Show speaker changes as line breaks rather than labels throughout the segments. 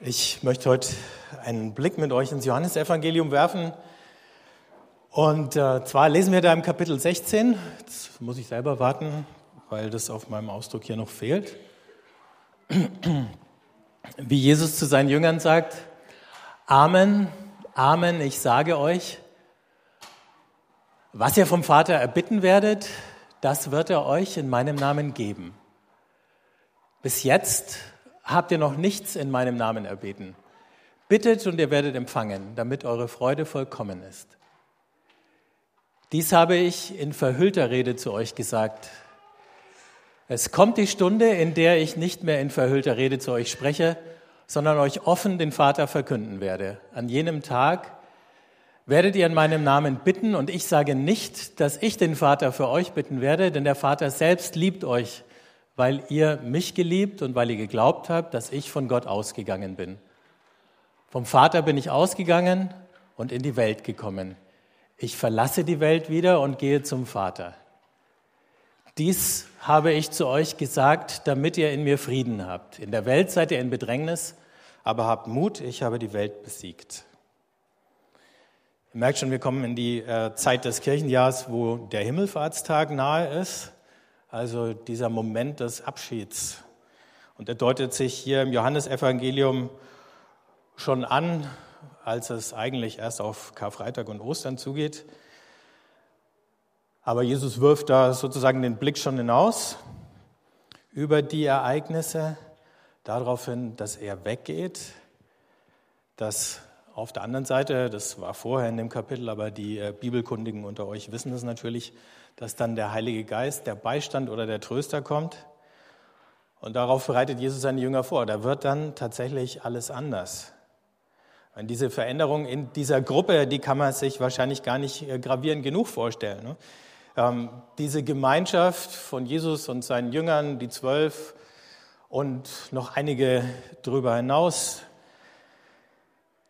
Ich möchte heute einen Blick mit euch ins Johannesevangelium werfen. Und äh, zwar lesen wir da im Kapitel 16. Jetzt muss ich selber warten, weil das auf meinem Ausdruck hier noch fehlt. Wie Jesus zu seinen Jüngern sagt, Amen, Amen, ich sage euch, was ihr vom Vater erbitten werdet, das wird er euch in meinem Namen geben. Bis jetzt habt ihr noch nichts in meinem Namen erbeten. Bittet und ihr werdet empfangen, damit eure Freude vollkommen ist. Dies habe ich in verhüllter Rede zu euch gesagt. Es kommt die Stunde, in der ich nicht mehr in verhüllter Rede zu euch spreche, sondern euch offen den Vater verkünden werde. An jenem Tag werdet ihr in meinem Namen bitten und ich sage nicht, dass ich den Vater für euch bitten werde, denn der Vater selbst liebt euch weil ihr mich geliebt und weil ihr geglaubt habt, dass ich von Gott ausgegangen bin. Vom Vater bin ich ausgegangen und in die Welt gekommen. Ich verlasse die Welt wieder und gehe zum Vater. Dies habe ich zu euch gesagt, damit ihr in mir Frieden habt. In der Welt seid ihr in Bedrängnis, aber habt Mut, ich habe die Welt besiegt. Ihr merkt schon, wir kommen in die äh, Zeit des Kirchenjahrs, wo der Himmelfahrtstag nahe ist also dieser Moment des Abschieds. Und er deutet sich hier im Johannesevangelium schon an, als es eigentlich erst auf Karfreitag und Ostern zugeht. Aber Jesus wirft da sozusagen den Blick schon hinaus über die Ereignisse, darauf hin, dass er weggeht, dass auf der anderen Seite, das war vorher in dem Kapitel, aber die äh, Bibelkundigen unter euch wissen es natürlich, dass dann der Heilige Geist, der Beistand oder der Tröster kommt. Und darauf bereitet Jesus seine Jünger vor. Da wird dann tatsächlich alles anders. Und diese Veränderung in dieser Gruppe, die kann man sich wahrscheinlich gar nicht äh, gravierend genug vorstellen. Ne? Ähm, diese Gemeinschaft von Jesus und seinen Jüngern, die zwölf und noch einige darüber hinaus,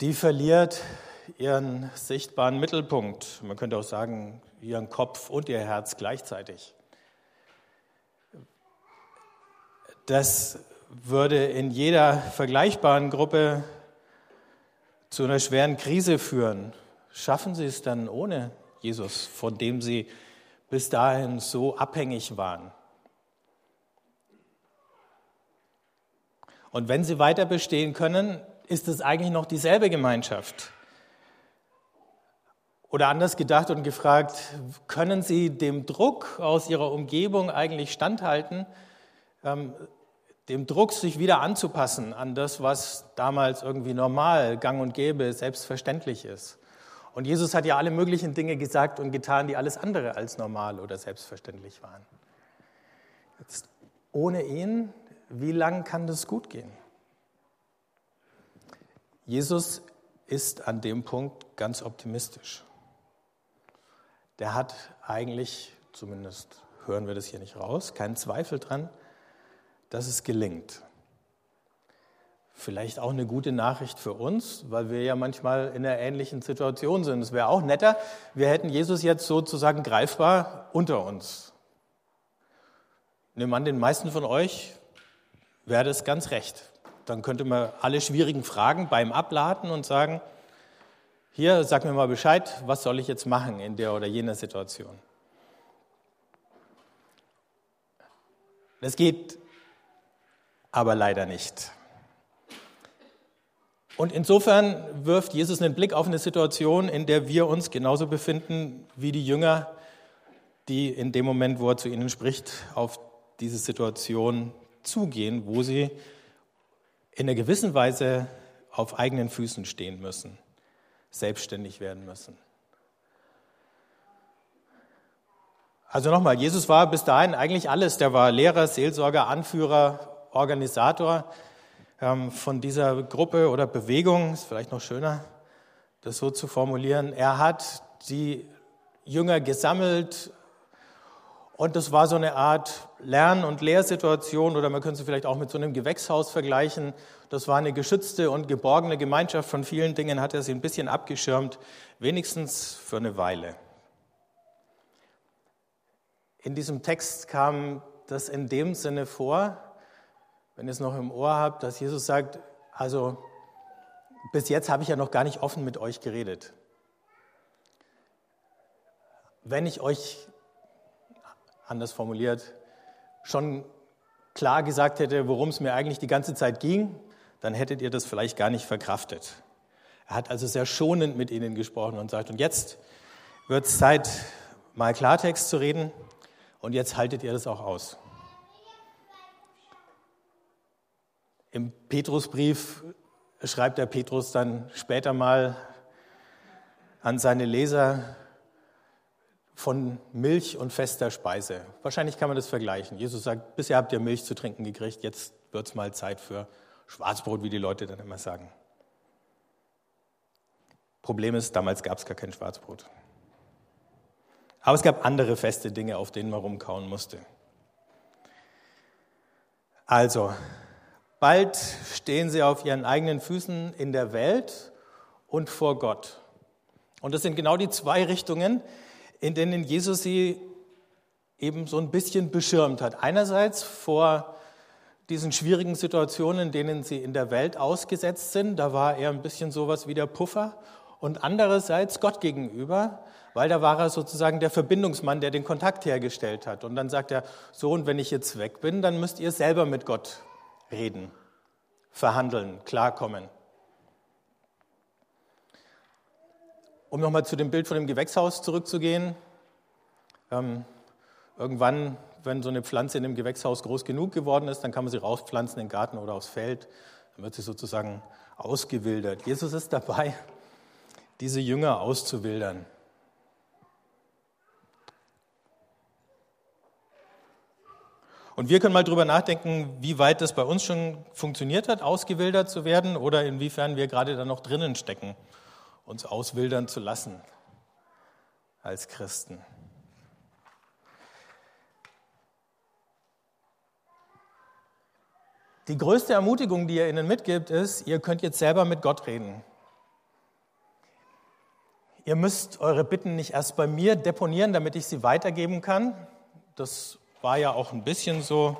die verliert ihren sichtbaren Mittelpunkt. Man könnte auch sagen, ihren Kopf und ihr Herz gleichzeitig. Das würde in jeder vergleichbaren Gruppe zu einer schweren Krise führen. Schaffen Sie es dann ohne Jesus, von dem Sie bis dahin so abhängig waren? Und wenn Sie weiter bestehen können, ist es eigentlich noch dieselbe Gemeinschaft. Oder anders gedacht und gefragt, können Sie dem Druck aus Ihrer Umgebung eigentlich standhalten, ähm, dem Druck, sich wieder anzupassen an das, was damals irgendwie normal, gang und gäbe, selbstverständlich ist? Und Jesus hat ja alle möglichen Dinge gesagt und getan, die alles andere als normal oder selbstverständlich waren. Jetzt, ohne ihn, wie lang kann das gut gehen? Jesus ist an dem Punkt ganz optimistisch der hat eigentlich, zumindest hören wir das hier nicht raus, keinen Zweifel dran, dass es gelingt. Vielleicht auch eine gute Nachricht für uns, weil wir ja manchmal in einer ähnlichen Situation sind. Es wäre auch netter, wir hätten Jesus jetzt sozusagen greifbar unter uns. Nimm an, den meisten von euch wäre das ganz recht. Dann könnte man alle schwierigen Fragen beim Abladen und sagen, hier, sag mir mal Bescheid, was soll ich jetzt machen in der oder jener Situation? Das geht aber leider nicht. Und insofern wirft Jesus einen Blick auf eine Situation, in der wir uns genauso befinden wie die Jünger, die in dem Moment, wo er zu ihnen spricht, auf diese Situation zugehen, wo sie in einer gewissen Weise auf eigenen Füßen stehen müssen selbstständig werden müssen. Also nochmal, Jesus war bis dahin eigentlich alles. Der war Lehrer, Seelsorger, Anführer, Organisator ähm, von dieser Gruppe oder Bewegung. Ist vielleicht noch schöner, das so zu formulieren. Er hat die Jünger gesammelt und das war so eine Art Lern- und Lehrsituation oder man könnte es vielleicht auch mit so einem Gewächshaus vergleichen. Das war eine geschützte und geborgene Gemeinschaft. Von vielen Dingen hat er sie ein bisschen abgeschirmt, wenigstens für eine Weile. In diesem Text kam das in dem Sinne vor, wenn ihr es noch im Ohr habt, dass Jesus sagt, also bis jetzt habe ich ja noch gar nicht offen mit euch geredet. Wenn ich euch, anders formuliert, schon klar gesagt hätte, worum es mir eigentlich die ganze Zeit ging, dann hättet ihr das vielleicht gar nicht verkraftet. Er hat also sehr schonend mit ihnen gesprochen und sagt, und jetzt wird es Zeit, mal Klartext zu reden und jetzt haltet ihr das auch aus. Im Petrusbrief schreibt der Petrus dann später mal an seine Leser von Milch und fester Speise. Wahrscheinlich kann man das vergleichen. Jesus sagt, bisher habt ihr Milch zu trinken gekriegt, jetzt wird es mal Zeit für Schwarzbrot, wie die Leute dann immer sagen. Problem ist, damals gab es gar kein Schwarzbrot. Aber es gab andere feste Dinge, auf denen man rumkauen musste. Also, bald stehen sie auf ihren eigenen Füßen in der Welt und vor Gott. Und das sind genau die zwei Richtungen, in denen Jesus sie eben so ein bisschen beschirmt hat. Einerseits vor diesen schwierigen Situationen, denen sie in der Welt ausgesetzt sind, da war er ein bisschen sowas wie der Puffer. Und andererseits Gott gegenüber, weil da war er sozusagen der Verbindungsmann, der den Kontakt hergestellt hat. Und dann sagt er, so, und wenn ich jetzt weg bin, dann müsst ihr selber mit Gott reden, verhandeln, klarkommen. Um nochmal zu dem Bild von dem Gewächshaus zurückzugehen. Ähm, irgendwann, wenn so eine Pflanze in dem Gewächshaus groß genug geworden ist, dann kann man sie rauspflanzen in den Garten oder aufs Feld. Dann wird sie sozusagen ausgewildert. Jesus ist dabei, diese Jünger auszuwildern. Und wir können mal drüber nachdenken, wie weit das bei uns schon funktioniert hat, ausgewildert zu werden oder inwiefern wir gerade da noch drinnen stecken uns auswildern zu lassen als Christen. Die größte Ermutigung, die er ihnen mitgibt, ist, ihr könnt jetzt selber mit Gott reden. Ihr müsst eure Bitten nicht erst bei mir deponieren, damit ich sie weitergeben kann. Das war ja auch ein bisschen so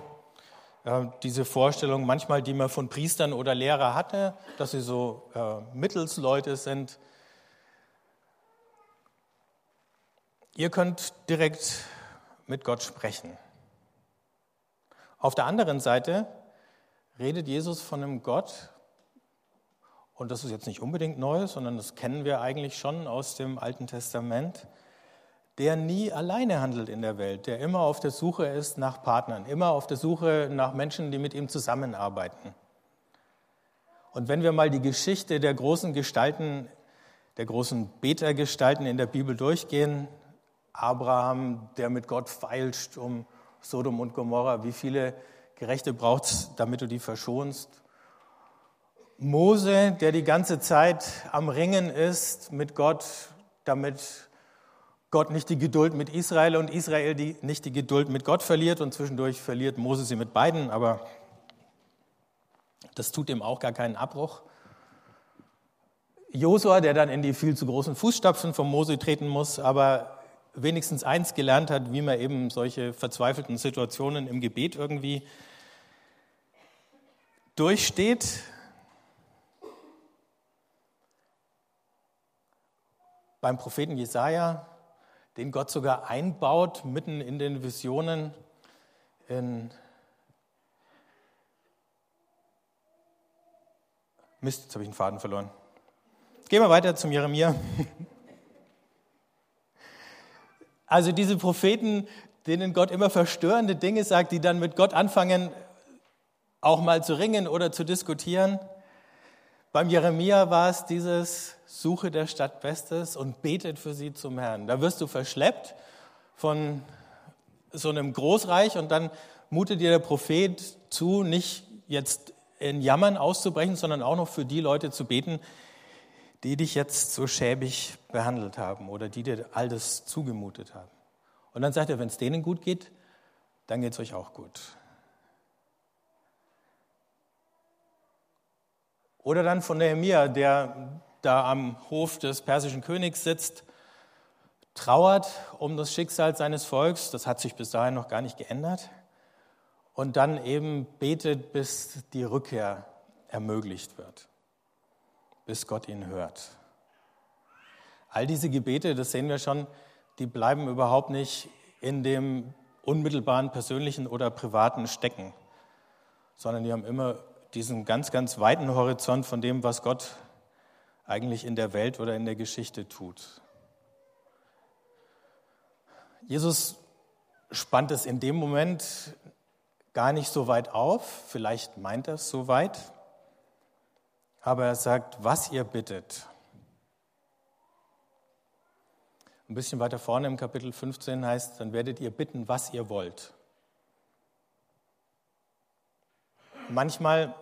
äh, diese Vorstellung manchmal, die man von Priestern oder Lehrern hatte, dass sie so äh, Mittelsleute sind, Ihr könnt direkt mit Gott sprechen. Auf der anderen Seite redet Jesus von einem Gott, und das ist jetzt nicht unbedingt neu, sondern das kennen wir eigentlich schon aus dem Alten Testament, der nie alleine handelt in der Welt, der immer auf der Suche ist nach Partnern, immer auf der Suche nach Menschen, die mit ihm zusammenarbeiten. Und wenn wir mal die Geschichte der großen Gestalten, der großen Betergestalten in der Bibel durchgehen, Abraham, der mit Gott feilscht um Sodom und Gomorra. Wie viele Gerechte braucht es, damit du die verschonst? Mose, der die ganze Zeit am Ringen ist mit Gott, damit Gott nicht die Geduld mit Israel und Israel die, nicht die Geduld mit Gott verliert und zwischendurch verliert Mose sie mit beiden, aber das tut ihm auch gar keinen Abbruch. Josua, der dann in die viel zu großen Fußstapfen von Mose treten muss, aber wenigstens eins gelernt hat, wie man eben solche verzweifelten Situationen im Gebet irgendwie durchsteht. Beim Propheten Jesaja, den Gott sogar einbaut mitten in den Visionen in Mist, jetzt habe ich einen Faden verloren. Gehen wir weiter zum Jeremia. Also diese Propheten, denen Gott immer verstörende Dinge sagt, die dann mit Gott anfangen, auch mal zu ringen oder zu diskutieren. Beim Jeremia war es dieses Suche der Stadt Bestes und betet für sie zum Herrn. Da wirst du verschleppt von so einem Großreich und dann mutet dir der Prophet zu, nicht jetzt in Jammern auszubrechen, sondern auch noch für die Leute zu beten, die dich jetzt so schäbig behandelt haben oder die dir all das zugemutet haben. Und dann sagt er, wenn es denen gut geht, dann geht es euch auch gut. Oder dann von Nehemiah, der da am Hof des persischen Königs sitzt, trauert um das Schicksal seines Volks, das hat sich bis dahin noch gar nicht geändert, und dann eben betet, bis die Rückkehr ermöglicht wird bis Gott ihn hört. All diese Gebete, das sehen wir schon, die bleiben überhaupt nicht in dem unmittelbaren persönlichen oder privaten stecken, sondern die haben immer diesen ganz, ganz weiten Horizont von dem, was Gott eigentlich in der Welt oder in der Geschichte tut. Jesus spannt es in dem Moment gar nicht so weit auf, vielleicht meint er es so weit, aber er sagt, was ihr bittet. Ein bisschen weiter vorne im Kapitel 15 heißt, dann werdet ihr bitten, was ihr wollt. Manchmal,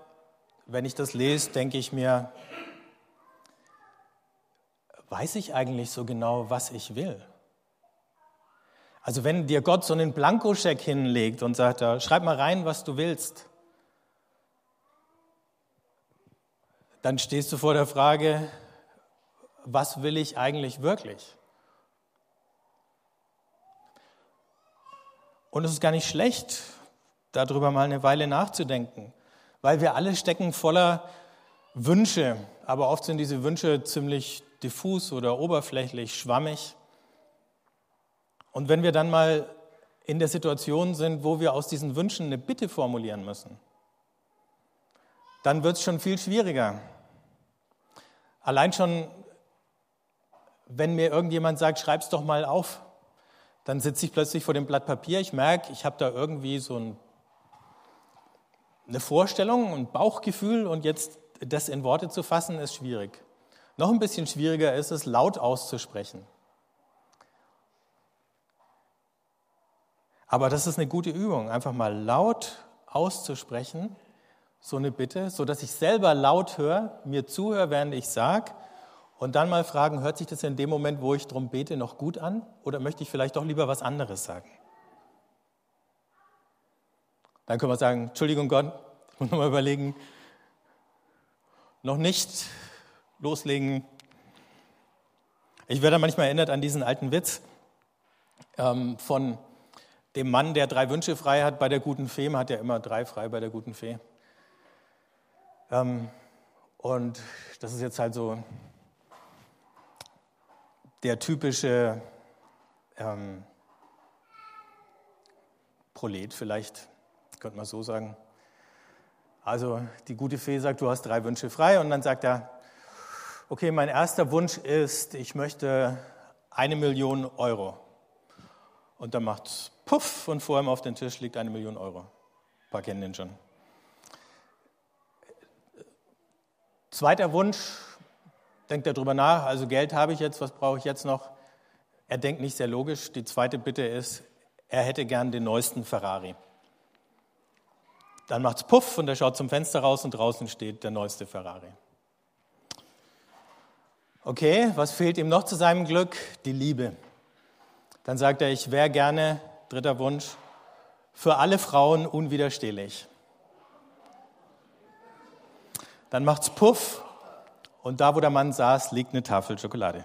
wenn ich das lese, denke ich mir, weiß ich eigentlich so genau, was ich will? Also wenn dir Gott so einen Blankoscheck hinlegt und sagt, schreib mal rein, was du willst, dann stehst du vor der Frage, was will ich eigentlich wirklich? Und es ist gar nicht schlecht, darüber mal eine Weile nachzudenken, weil wir alle stecken voller Wünsche, aber oft sind diese Wünsche ziemlich diffus oder oberflächlich, schwammig. Und wenn wir dann mal in der Situation sind, wo wir aus diesen Wünschen eine Bitte formulieren müssen, dann wird es schon viel schwieriger. Allein schon, wenn mir irgendjemand sagt, schreib es doch mal auf, dann sitze ich plötzlich vor dem Blatt Papier, ich merke, ich habe da irgendwie so ein, eine Vorstellung, ein Bauchgefühl und jetzt das in Worte zu fassen, ist schwierig. Noch ein bisschen schwieriger ist es, laut auszusprechen. Aber das ist eine gute Übung, einfach mal laut auszusprechen, so eine Bitte, so dass ich selber laut höre, mir zuhöre, während ich sage und dann mal fragen, hört sich das in dem Moment, wo ich darum bete, noch gut an oder möchte ich vielleicht doch lieber was anderes sagen? Dann können wir sagen, Entschuldigung Gott, ich muss nochmal überlegen, noch nicht loslegen. Ich werde manchmal erinnert an diesen alten Witz ähm, von dem Mann, der drei Wünsche frei hat bei der guten Fee. Man hat ja immer drei frei bei der guten Fee. Ähm, und das ist jetzt halt so der typische ähm, Prolet vielleicht, könnte man so sagen. Also die gute Fee sagt, du hast drei Wünsche frei und dann sagt er, okay, mein erster Wunsch ist, ich möchte eine Million Euro. Und dann macht es puff und vor ihm auf dem Tisch liegt eine Million Euro. Ein paar kennen den schon. Zweiter Wunsch, denkt er darüber nach, also Geld habe ich jetzt, was brauche ich jetzt noch? Er denkt nicht sehr logisch. Die zweite Bitte ist, er hätte gern den neuesten Ferrari. Dann macht es Puff und er schaut zum Fenster raus und draußen steht der neueste Ferrari. Okay, was fehlt ihm noch zu seinem Glück? Die Liebe. Dann sagt er, ich wäre gerne, dritter Wunsch, für alle Frauen unwiderstehlich. Dann macht's Puff und da, wo der Mann saß, liegt eine Tafel Schokolade.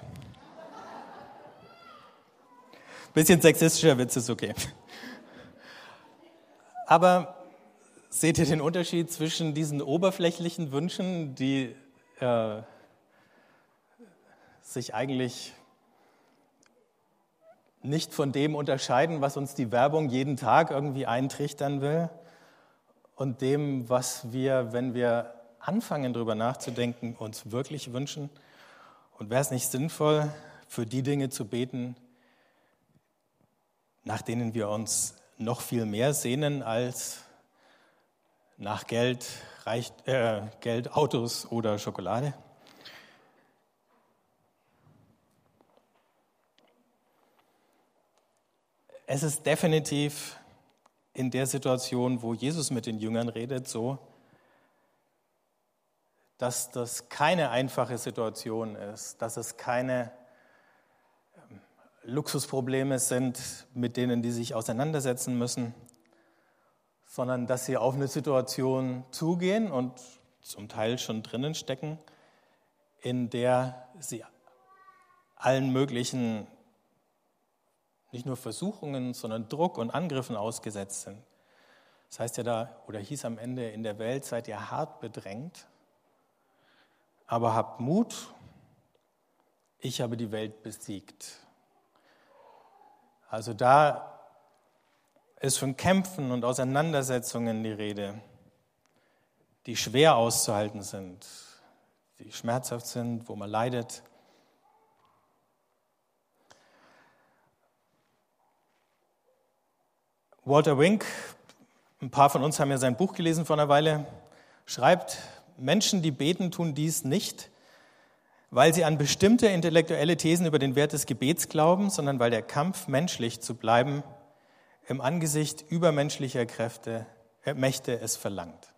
Bisschen sexistischer Witz ist okay. Aber seht ihr den Unterschied zwischen diesen oberflächlichen Wünschen, die äh, sich eigentlich nicht von dem unterscheiden, was uns die Werbung jeden Tag irgendwie eintrichtern will und dem, was wir, wenn wir anfangen darüber nachzudenken, uns wirklich wünschen. Und wäre es nicht sinnvoll, für die Dinge zu beten, nach denen wir uns noch viel mehr sehnen als nach Geld, Reich, äh, Geld, Autos oder Schokolade? Es ist definitiv in der Situation, wo Jesus mit den Jüngern redet, so, dass das keine einfache Situation ist, dass es keine ähm, Luxusprobleme sind, mit denen die sich auseinandersetzen müssen, sondern dass sie auf eine Situation zugehen und zum Teil schon drinnen stecken, in der sie allen möglichen nicht nur Versuchungen, sondern Druck und Angriffen ausgesetzt sind. Das heißt ja da, oder hieß am Ende, in der Welt seid ihr hart bedrängt. Aber habt Mut, ich habe die Welt besiegt. Also da ist von Kämpfen und Auseinandersetzungen die Rede, die schwer auszuhalten sind, die schmerzhaft sind, wo man leidet. Walter Wink, ein paar von uns haben ja sein Buch gelesen vor einer Weile, schreibt, Menschen, die beten, tun dies nicht, weil sie an bestimmte intellektuelle Thesen über den Wert des Gebets glauben, sondern weil der Kampf, menschlich zu bleiben, im Angesicht übermenschlicher Kräfte, äh, Mächte es verlangt.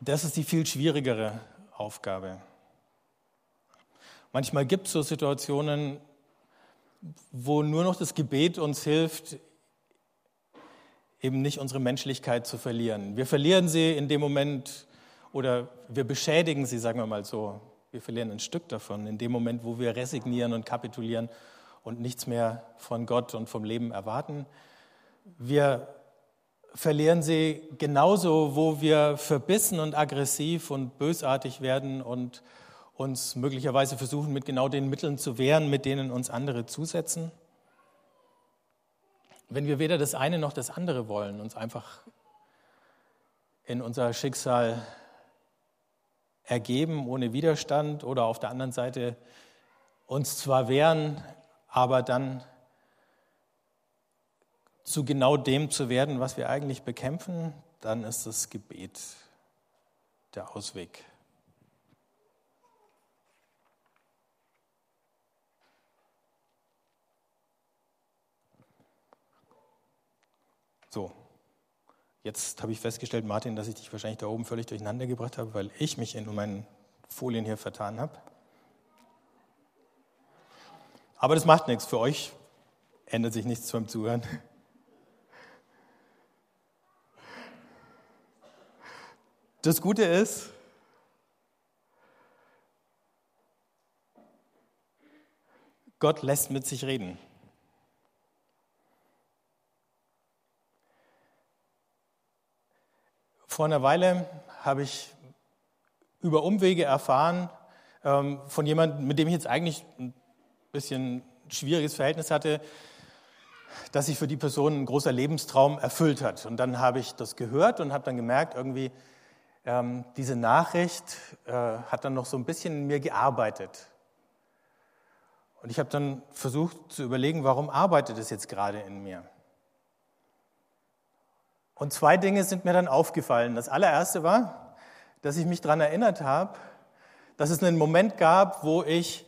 Das ist die viel schwierigere Aufgabe. Manchmal gibt es so Situationen, wo nur noch das Gebet uns hilft, eben nicht unsere Menschlichkeit zu verlieren. Wir verlieren sie in dem Moment oder wir beschädigen sie, sagen wir mal so. Wir verlieren ein Stück davon in dem Moment, wo wir resignieren und kapitulieren und nichts mehr von Gott und vom Leben erwarten. Wir verlieren sie genauso, wo wir verbissen und aggressiv und bösartig werden und uns möglicherweise versuchen, mit genau den Mitteln zu wehren, mit denen uns andere zusetzen wenn wir weder das eine noch das andere wollen, uns einfach in unser Schicksal ergeben ohne Widerstand oder auf der anderen Seite uns zwar wehren, aber dann zu genau dem zu werden, was wir eigentlich bekämpfen, dann ist das Gebet der Ausweg. So, jetzt habe ich festgestellt, Martin, dass ich dich wahrscheinlich da oben völlig durcheinander gebracht habe, weil ich mich in meinen Folien hier vertan habe. Aber das macht nichts. Für euch ändert sich nichts beim Zuhören. Das Gute ist, Gott lässt mit sich reden. Vor einer Weile habe ich über Umwege erfahren ähm, von jemandem, mit dem ich jetzt eigentlich ein bisschen schwieriges Verhältnis hatte, dass sich für die Person ein großer Lebenstraum erfüllt hat. Und dann habe ich das gehört und habe dann gemerkt, irgendwie ähm, diese Nachricht äh, hat dann noch so ein bisschen in mir gearbeitet. Und ich habe dann versucht zu überlegen, warum arbeitet es jetzt gerade in mir? Und zwei Dinge sind mir dann aufgefallen. Das allererste war, dass ich mich daran erinnert habe, dass es einen Moment gab, wo ich,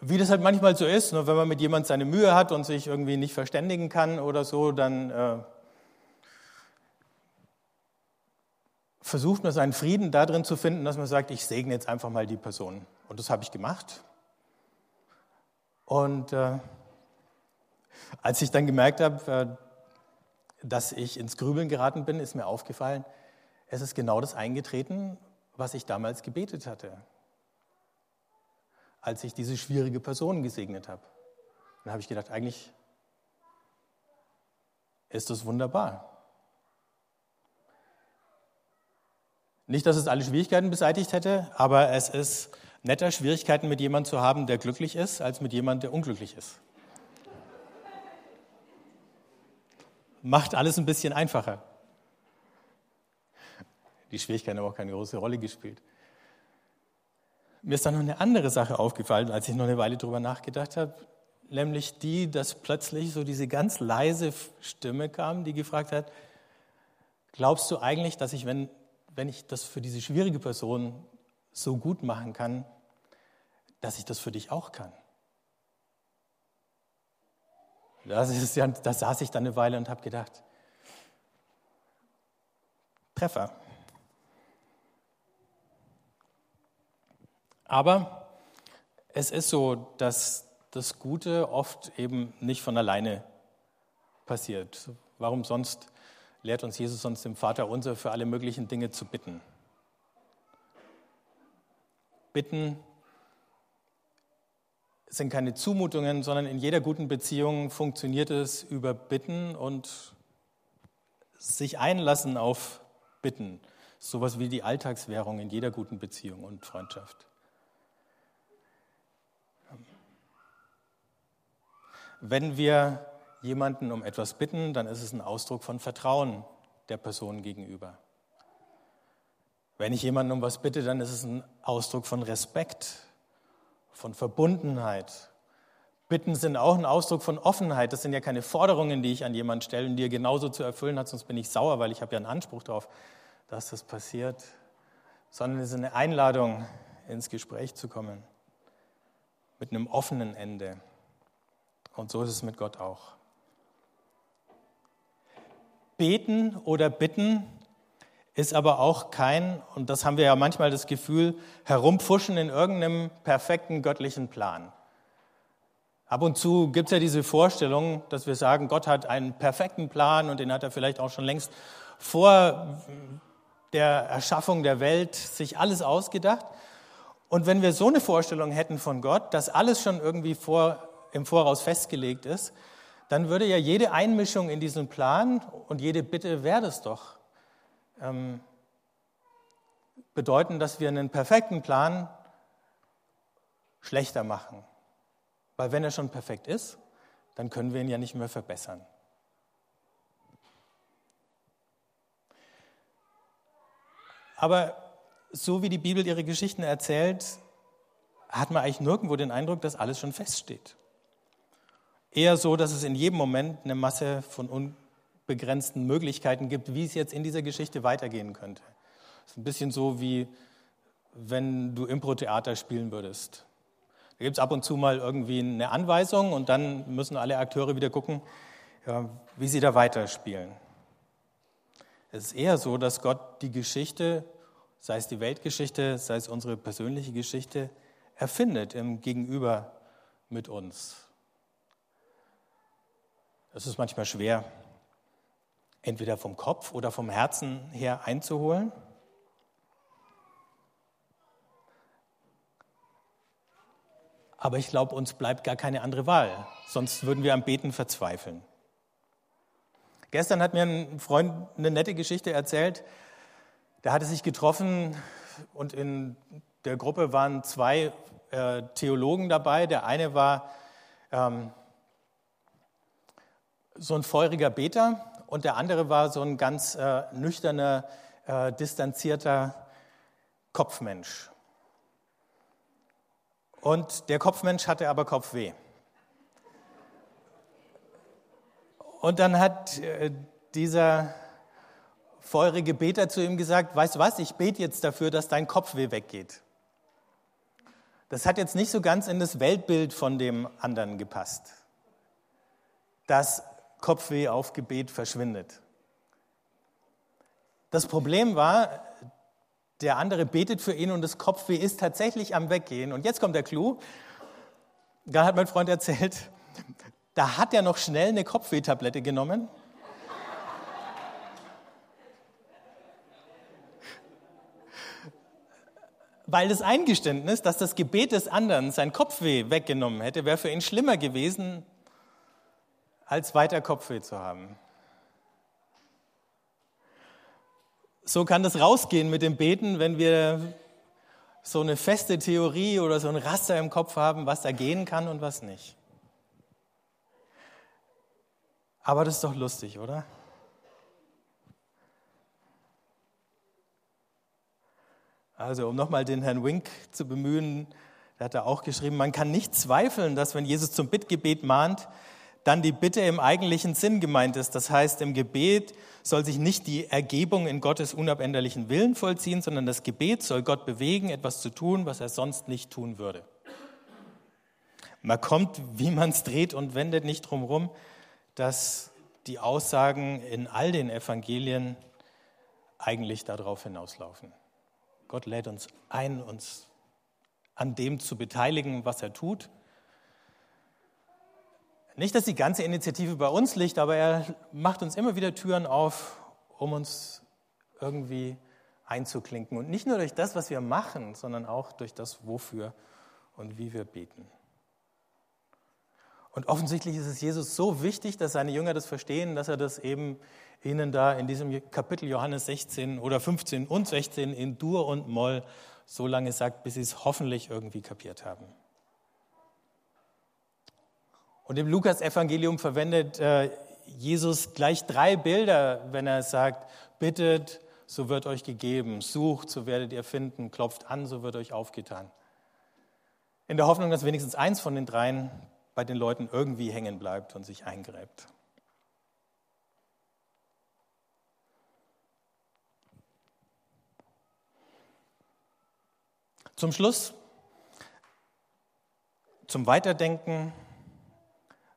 wie das halt manchmal so ist, nur wenn man mit jemand seine Mühe hat und sich irgendwie nicht verständigen kann oder so, dann äh, versucht man seinen Frieden darin zu finden, dass man sagt, ich segne jetzt einfach mal die Person. Und das habe ich gemacht. Und äh, als ich dann gemerkt habe, äh, dass ich ins Grübeln geraten bin, ist mir aufgefallen, es ist genau das eingetreten, was ich damals gebetet hatte, als ich diese schwierige Person gesegnet habe. Dann habe ich gedacht, eigentlich ist das wunderbar. Nicht, dass es alle Schwierigkeiten beseitigt hätte, aber es ist netter, Schwierigkeiten mit jemandem zu haben, der glücklich ist, als mit jemandem, der unglücklich ist. Macht alles ein bisschen einfacher. Die Schwierigkeiten haben auch keine große Rolle gespielt. Mir ist dann noch eine andere Sache aufgefallen, als ich noch eine Weile darüber nachgedacht habe, nämlich die, dass plötzlich so diese ganz leise Stimme kam, die gefragt hat, glaubst du eigentlich, dass ich, wenn, wenn ich das für diese schwierige Person so gut machen kann, dass ich das für dich auch kann? Das ist ja, da saß ich dann eine Weile und habe gedacht, Treffer. Aber es ist so, dass das Gute oft eben nicht von alleine passiert. Warum sonst lehrt uns Jesus sonst im Vater unser für alle möglichen Dinge zu bitten? Bitten sind keine Zumutungen, sondern in jeder guten Beziehung funktioniert es über Bitten und sich einlassen auf bitten. Sowas wie die Alltagswährung in jeder guten Beziehung und Freundschaft. Wenn wir jemanden um etwas bitten, dann ist es ein Ausdruck von Vertrauen der Person gegenüber. Wenn ich jemanden um was bitte, dann ist es ein Ausdruck von Respekt, von Verbundenheit. Bitten sind auch ein Ausdruck von Offenheit. Das sind ja keine Forderungen, die ich an jemanden stelle und die er genauso zu erfüllen hat, sonst bin ich sauer, weil ich habe ja einen Anspruch darauf, dass das passiert, sondern es ist eine Einladung, ins Gespräch zu kommen, mit einem offenen Ende. Und so ist es mit Gott auch. Beten oder bitten ist aber auch kein, und das haben wir ja manchmal das Gefühl, herumfuschen in irgendeinem perfekten göttlichen Plan. Ab und zu gibt es ja diese Vorstellung, dass wir sagen, Gott hat einen perfekten Plan und den hat er vielleicht auch schon längst vor der Erschaffung der Welt sich alles ausgedacht. Und wenn wir so eine Vorstellung hätten von Gott, dass alles schon irgendwie vor, im Voraus festgelegt ist, dann würde ja jede Einmischung in diesen Plan und jede Bitte wäre das doch ähm, bedeuten, dass wir einen perfekten Plan schlechter machen. Weil wenn er schon perfekt ist, dann können wir ihn ja nicht mehr verbessern. Aber so wie die Bibel ihre Geschichten erzählt, hat man eigentlich nirgendwo den Eindruck, dass alles schon feststeht. Eher so, dass es in jedem Moment eine Masse von unbegrenzten Möglichkeiten gibt, wie es jetzt in dieser Geschichte weitergehen könnte. Das ist ein bisschen so, wie wenn du Impro-Theater spielen würdest. Da gibt es ab und zu mal irgendwie eine Anweisung und dann müssen alle Akteure wieder gucken, ja, wie sie da weiterspielen. Es ist eher so, dass Gott die Geschichte, sei es die Weltgeschichte, sei es unsere persönliche Geschichte, erfindet im Gegenüber mit uns. Es ist manchmal schwer, entweder vom Kopf oder vom Herzen her einzuholen. Aber ich glaube, uns bleibt gar keine andere Wahl, sonst würden wir am Beten verzweifeln. Gestern hat mir ein Freund eine nette Geschichte erzählt. Der hatte sich getroffen und in der Gruppe waren zwei äh, Theologen dabei. Der eine war ähm, so ein feuriger Beter und der andere war so ein ganz äh, nüchterner, äh, distanzierter Kopfmensch. Und der Kopfmensch hatte aber Kopfweh. Und dann hat äh, dieser feurige Beter zu ihm gesagt, weißt du was, ich bete jetzt dafür, dass dein Kopfweh weggeht. Das hat jetzt nicht so ganz in das Weltbild von dem anderen gepasst. Das Kopfweh auf Gebet verschwindet. Das Problem war, der andere betet für ihn und das Kopfweh ist tatsächlich am Weggehen. Und jetzt kommt der Clou. Da hat mein Freund erzählt, da hat er noch schnell eine Kopfwehtablette genommen. Weil das Eingeständnis, dass das Gebet des anderen sein Kopfweh weggenommen hätte, wäre für ihn schlimmer gewesen als weiter Kopfweh zu haben. So kann das rausgehen mit dem Beten, wenn wir so eine feste Theorie oder so ein Raster im Kopf haben, was da gehen kann und was nicht. Aber das ist doch lustig, oder? Also, um nochmal den Herrn Wink zu bemühen, der hat da auch geschrieben, man kann nicht zweifeln, dass wenn Jesus zum Bittgebet mahnt, dann die Bitte im eigentlichen Sinn gemeint ist. Das heißt, im Gebet soll sich nicht die Ergebung in Gottes unabänderlichen Willen vollziehen, sondern das Gebet soll Gott bewegen, etwas zu tun, was er sonst nicht tun würde. Man kommt, wie man es dreht und wendet, nicht drum herum, dass die Aussagen in all den Evangelien eigentlich darauf hinauslaufen. Gott lädt uns ein, uns an dem zu beteiligen, was er tut nicht, dass die ganze Initiative bei uns liegt, aber er macht uns immer wieder Türen auf, um uns irgendwie einzuklinken. Und nicht nur durch das, was wir machen, sondern auch durch das, wofür und wie wir beten. Und offensichtlich ist es Jesus so wichtig, dass seine Jünger das verstehen, dass er das eben ihnen da in diesem Kapitel Johannes 16 oder 15 und 16 in Dur und Moll so lange sagt, bis sie es hoffentlich irgendwie kapiert haben. Und im Lukas-Evangelium verwendet äh, Jesus gleich drei Bilder, wenn er sagt, bittet, so wird euch gegeben, sucht, so werdet ihr finden, klopft an, so wird euch aufgetan. In der Hoffnung, dass wenigstens eins von den dreien bei den Leuten irgendwie hängen bleibt und sich eingräbt. Zum Schluss, zum Weiterdenken,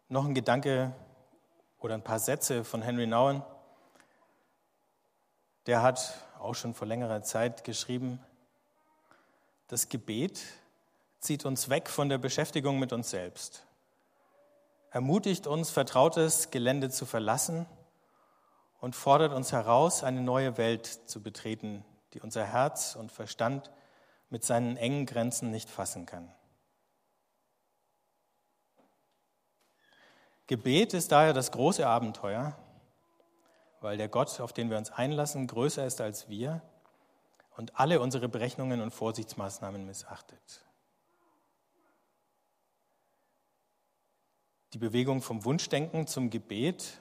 noch ein Gedanke oder ein paar Sätze von Henry Nouwen. Der hat auch schon vor längerer Zeit geschrieben, das Gebet zieht uns weg von der Beschäftigung mit uns selbst, ermutigt uns, vertrautes Gelände zu verlassen und fordert uns heraus, eine neue Welt zu betreten, die unser Herz und Verstand mit seinen engen Grenzen nicht fassen kann. Gebet ist daher das große Abenteuer, weil der Gott, auf den wir uns einlassen, größer ist als wir und alle unsere Berechnungen und Vorsichtsmaßnahmen missachtet. Die Bewegung vom Wunschdenken zum Gebet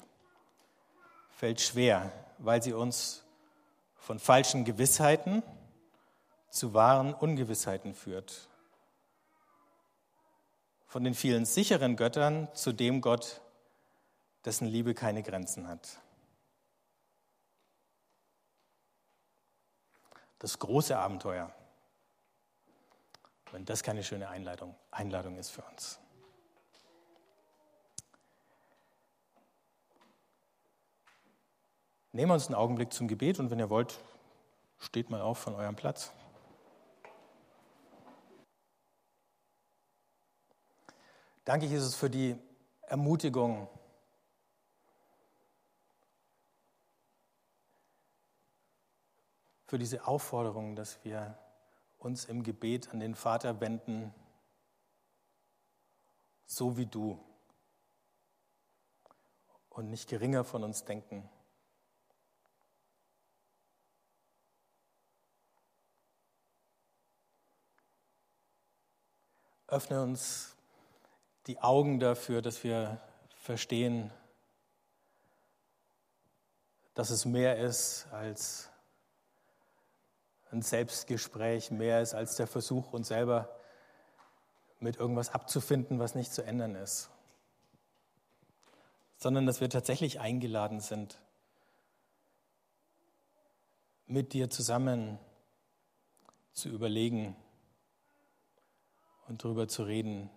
fällt schwer, weil sie uns von falschen Gewissheiten zu wahren Ungewissheiten führt. Von den vielen sicheren Göttern zu dem Gott, dessen Liebe keine Grenzen hat. Das große Abenteuer, wenn das keine schöne Einladung, Einladung ist für uns. Nehmen wir uns einen Augenblick zum Gebet und wenn ihr wollt, steht mal auf von eurem Platz. Danke, Jesus, für die Ermutigung. Für diese Aufforderung, dass wir uns im Gebet an den Vater wenden, so wie du, und nicht geringer von uns denken. Öffne uns die Augen dafür, dass wir verstehen, dass es mehr ist als ein Selbstgespräch, mehr ist als der Versuch, uns selber mit irgendwas abzufinden, was nicht zu ändern ist, sondern dass wir tatsächlich eingeladen sind, mit dir zusammen zu überlegen und darüber zu reden,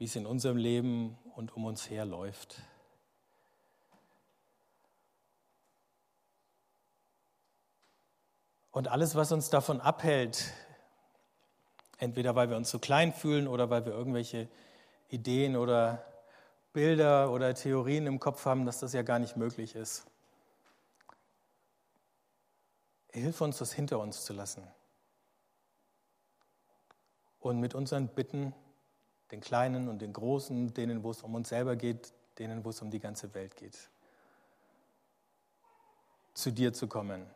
wie es in unserem Leben und um uns her läuft. Und alles, was uns davon abhält, entweder weil wir uns so klein fühlen oder weil wir irgendwelche Ideen oder Bilder oder Theorien im Kopf haben, dass das ja gar nicht möglich ist. Hilf uns, das hinter uns zu lassen. Und mit unseren Bitten den Kleinen und den Großen, denen, wo es um uns selber geht, denen, wo es um die ganze Welt geht. Zu dir zu kommen,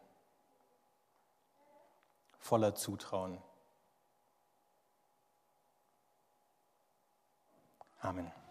voller Zutrauen. Amen.